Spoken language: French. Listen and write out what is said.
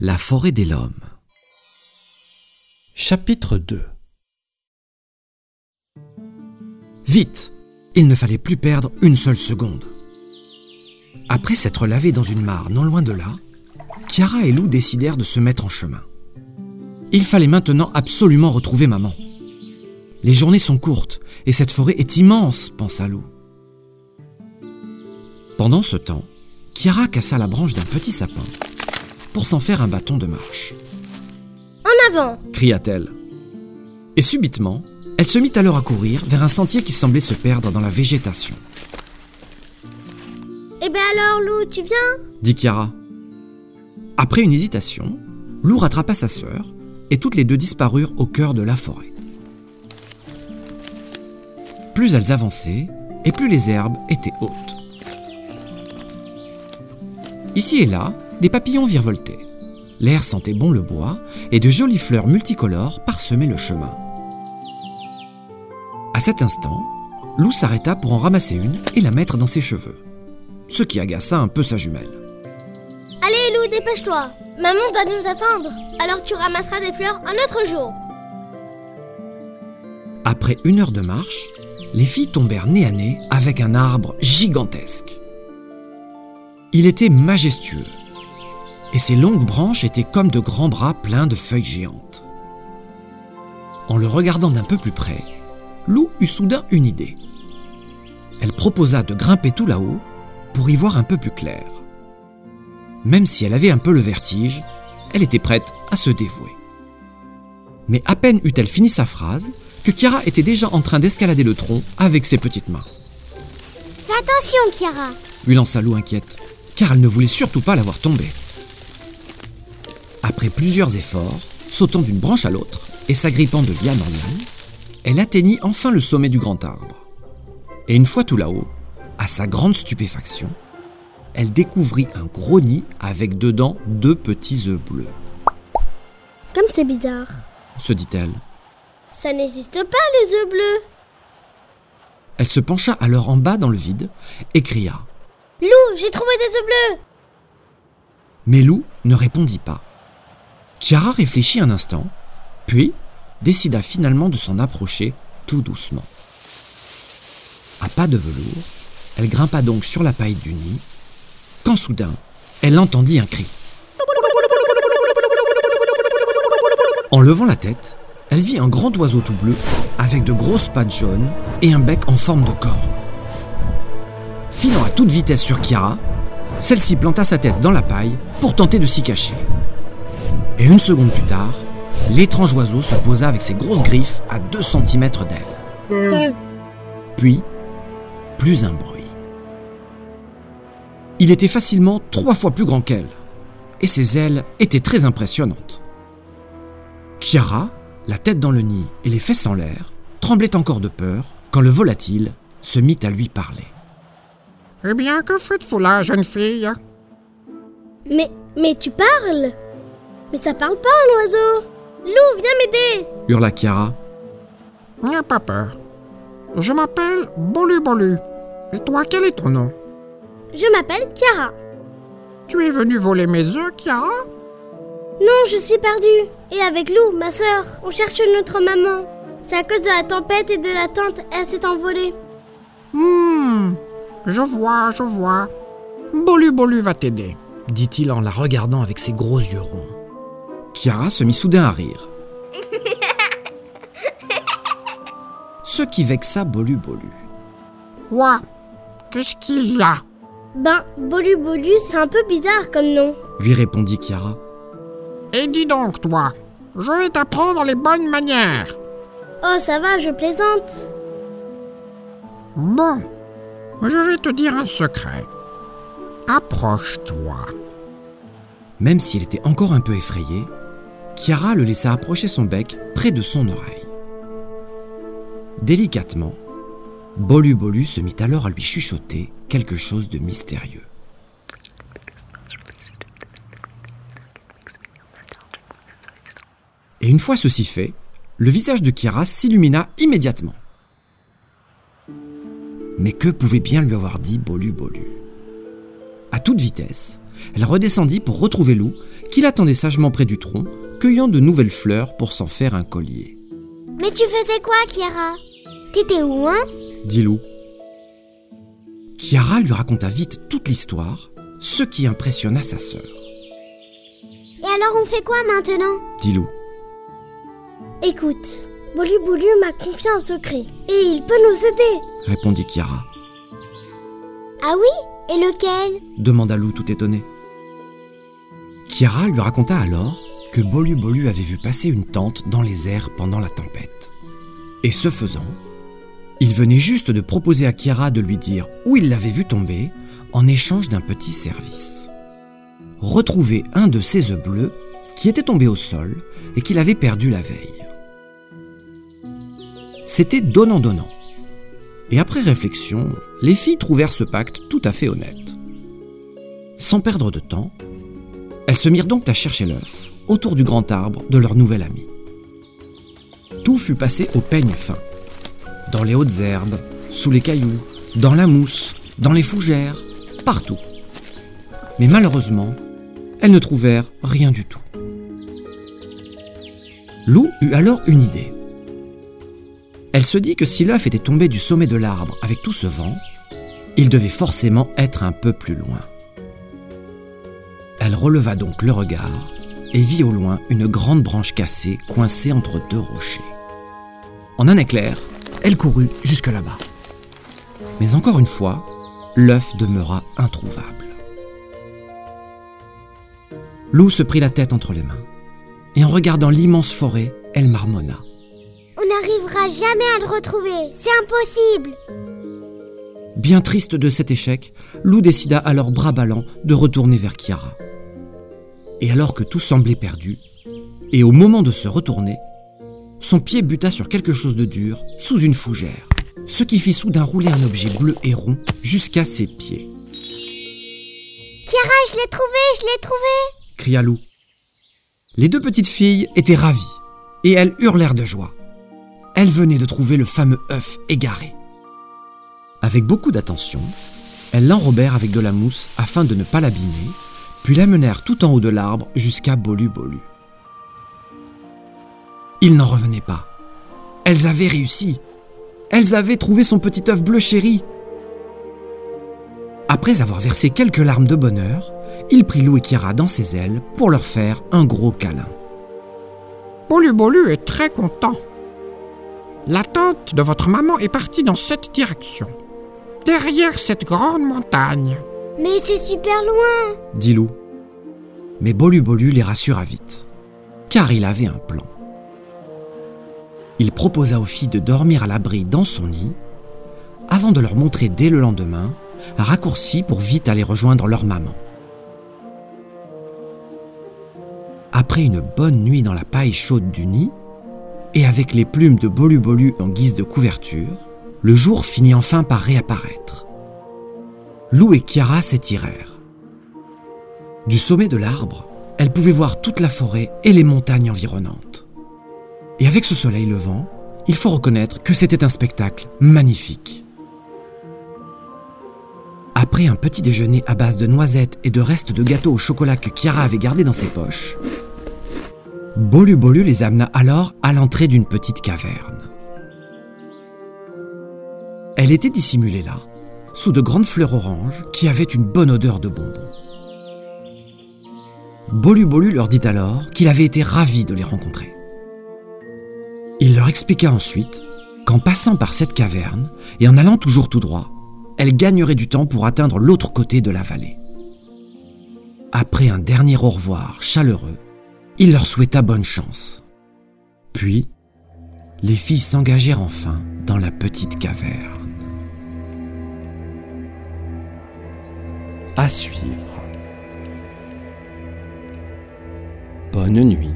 La forêt des Lhoms. Chapitre 2 Vite Il ne fallait plus perdre une seule seconde. Après s'être lavé dans une mare non loin de là, Chiara et Lou décidèrent de se mettre en chemin. Il fallait maintenant absolument retrouver maman. Les journées sont courtes et cette forêt est immense, pensa Lou. Pendant ce temps, Chiara cassa la branche d'un petit sapin pour s'en faire un bâton de marche. En avant cria-t-elle. Et subitement, elle se mit alors à courir vers un sentier qui semblait se perdre dans la végétation. Eh ben alors, Lou, tu viens? dit Chiara. Après une hésitation, Lou rattrapa sa sœur et toutes les deux disparurent au cœur de la forêt. Plus elles avançaient, et plus les herbes étaient hautes. Ici et là, des papillons virevoltaient. L'air sentait bon le bois et de jolies fleurs multicolores parsemaient le chemin. À cet instant, Lou s'arrêta pour en ramasser une et la mettre dans ses cheveux, ce qui agaça un peu sa jumelle. Allez, Lou, dépêche-toi Maman doit nous attendre, alors tu ramasseras des fleurs un autre jour. Après une heure de marche, les filles tombèrent nez à nez avec un arbre gigantesque. Il était majestueux, et ses longues branches étaient comme de grands bras pleins de feuilles géantes. En le regardant d'un peu plus près, Lou eut soudain une idée. Elle proposa de grimper tout là-haut pour y voir un peu plus clair. Même si elle avait un peu le vertige, elle était prête à se dévouer. Mais à peine eut-elle fini sa phrase que Chiara était déjà en train d'escalader le tronc avec ses petites mains. Fais attention, Chiara lui lança Lou inquiète, car elle ne voulait surtout pas la voir tomber. Après plusieurs efforts, sautant d'une branche à l'autre et s'agrippant de liane en liane, elle atteignit enfin le sommet du grand arbre. Et une fois tout là-haut, à sa grande stupéfaction, elle découvrit un gros nid avec dedans deux petits œufs bleus. Comme c'est bizarre. se dit-elle. Ça n'existe pas, les œufs bleus Elle se pencha alors en bas dans le vide et cria Lou, j'ai trouvé des œufs bleus Mais Lou ne répondit pas. Chiara réfléchit un instant, puis décida finalement de s'en approcher tout doucement. À pas de velours, elle grimpa donc sur la paille du nid, quand soudain, elle entendit un cri. En levant la tête, elle vit un grand oiseau tout bleu avec de grosses pattes jaunes et un bec en forme de corne. Filant à toute vitesse sur Chiara, celle-ci planta sa tête dans la paille pour tenter de s'y cacher. Et une seconde plus tard, l'étrange oiseau se posa avec ses grosses griffes à 2 cm d'elle. Puis, plus un bruit. Il était facilement trois fois plus grand qu'elle, et ses ailes étaient très impressionnantes. Chiara, la tête dans le nid et les fesses en l'air, tremblait encore de peur quand le volatile se mit à lui parler. Eh bien, que faites-vous là, jeune fille? Mais, mais tu parles? Mais ça parle pas, l'oiseau Lou, viens m'aider hurla Chiara. N'aie pas peur. Je m'appelle Bolu Bolu. Et toi, quel est ton nom? Je m'appelle Chiara. Tu es venu voler mes œufs, Chiara? Non, je suis perdue. Et avec Lou, ma sœur, on cherche notre maman. C'est à cause de la tempête et de la tente, elle s'est envolée. Hmm, je vois, je vois. Bolu Bolu va t'aider. dit-il en la regardant avec ses gros yeux ronds. Chiara se mit soudain à rire. Ce qui vexa Bolu Bolu. Quoi? Qu'est-ce qu'il y a? Ben, Bolu Bolu, c'est un peu bizarre comme nom. lui répondit Chiara. Et dis donc, toi, je vais t'apprendre les bonnes manières. Oh, ça va, je plaisante. Bon, je vais te dire un secret. Approche-toi. Même s'il était encore un peu effrayé, Chiara le laissa approcher son bec près de son oreille. Délicatement, Bolu Bolu se mit alors à lui chuchoter quelque chose de mystérieux. Et une fois ceci fait, le visage de Chiara s'illumina immédiatement. Mais que pouvait bien lui avoir dit Bolu Bolu À toute vitesse, elle redescendit pour retrouver Lou, qu'il attendait sagement près du tronc, cueillant de nouvelles fleurs pour s'en faire un collier. Mais tu faisais quoi, Kiara T'étais où, hein? Dit Lou. Kiara lui raconta vite toute l'histoire, ce qui impressionna sa sœur, Et alors on fait quoi maintenant? Dit Lou. Écoute, Bolu m'a confié un secret. Et il peut nous aider. répondit Kiara. Ah oui? Et lequel? Demanda Lou tout étonné. Kiara lui raconta alors que Bolu Bolu avait vu passer une tente dans les airs pendant la tempête. Et ce faisant, il venait juste de proposer à Kiara de lui dire où il l'avait vu tomber en échange d'un petit service. Retrouver un de ses œufs bleus qui était tombé au sol et qu'il avait perdu la veille. C'était donnant-donnant. Et après réflexion, les filles trouvèrent ce pacte tout à fait honnête. Sans perdre de temps, elles se mirent donc à chercher l'œuf autour du grand arbre de leur nouvel ami. Tout fut passé au peigne fin. Dans les hautes herbes, sous les cailloux, dans la mousse, dans les fougères, partout. Mais malheureusement, elles ne trouvèrent rien du tout. Lou eut alors une idée. Elle se dit que si l'œuf était tombé du sommet de l'arbre avec tout ce vent, il devait forcément être un peu plus loin. Elle releva donc le regard et vit au loin une grande branche cassée coincée entre deux rochers. En un éclair, elle courut jusque là-bas. Mais encore une fois, l'œuf demeura introuvable. Lou se prit la tête entre les mains, et en regardant l'immense forêt, elle marmonna. On n'arrivera jamais à le retrouver. C'est impossible. Bien triste de cet échec, Lou décida alors bras ballants de retourner vers Kiara. Et alors que tout semblait perdu, et au moment de se retourner, son pied buta sur quelque chose de dur sous une fougère, ce qui fit soudain rouler un objet bleu et rond jusqu'à ses pieds. Kiara, je l'ai trouvé, je l'ai trouvé. cria Lou. Les deux petites filles étaient ravies et elles hurlèrent de joie. Elles venaient de trouver le fameux œuf égaré. Avec beaucoup d'attention, elles l'enrobèrent avec de la mousse afin de ne pas l'abîmer, puis l'amenèrent tout en haut de l'arbre jusqu'à Bolu Bolu. Il n'en revenait pas. Elles avaient réussi. Elles avaient trouvé son petit œuf bleu chéri. Après avoir versé quelques larmes de bonheur, il prit Lou et Kiara dans ses ailes pour leur faire un gros câlin. Bolu Bolu est très content. La tante de votre maman est partie dans cette direction, derrière cette grande montagne. Mais c'est super loin. dit Lou. Mais Bolu les rassura vite, car il avait un plan. Il proposa aux filles de dormir à l'abri dans son nid, avant de leur montrer dès le lendemain un raccourci pour vite aller rejoindre leur maman. Après une bonne nuit dans la paille chaude du nid, et avec les plumes de Bolu Bolu en guise de couverture, le jour finit enfin par réapparaître. Lou et Kiara s'étirèrent. Du sommet de l'arbre, elles pouvaient voir toute la forêt et les montagnes environnantes. Et avec ce soleil levant, il faut reconnaître que c'était un spectacle magnifique. Après un petit déjeuner à base de noisettes et de restes de gâteau au chocolat que Kiara avait gardé dans ses poches, Bolu Bolu les amena alors à l'entrée d'une petite caverne. Elle était dissimulée là, sous de grandes fleurs oranges qui avaient une bonne odeur de bonbons. Bolu Bolu leur dit alors qu'il avait été ravi de les rencontrer. Il leur expliqua ensuite qu'en passant par cette caverne et en allant toujours tout droit, elle gagnerait du temps pour atteindre l'autre côté de la vallée. Après un dernier au revoir chaleureux, il leur souhaita bonne chance. Puis, les filles s'engagèrent enfin dans la petite caverne. À suivre. Bonne nuit.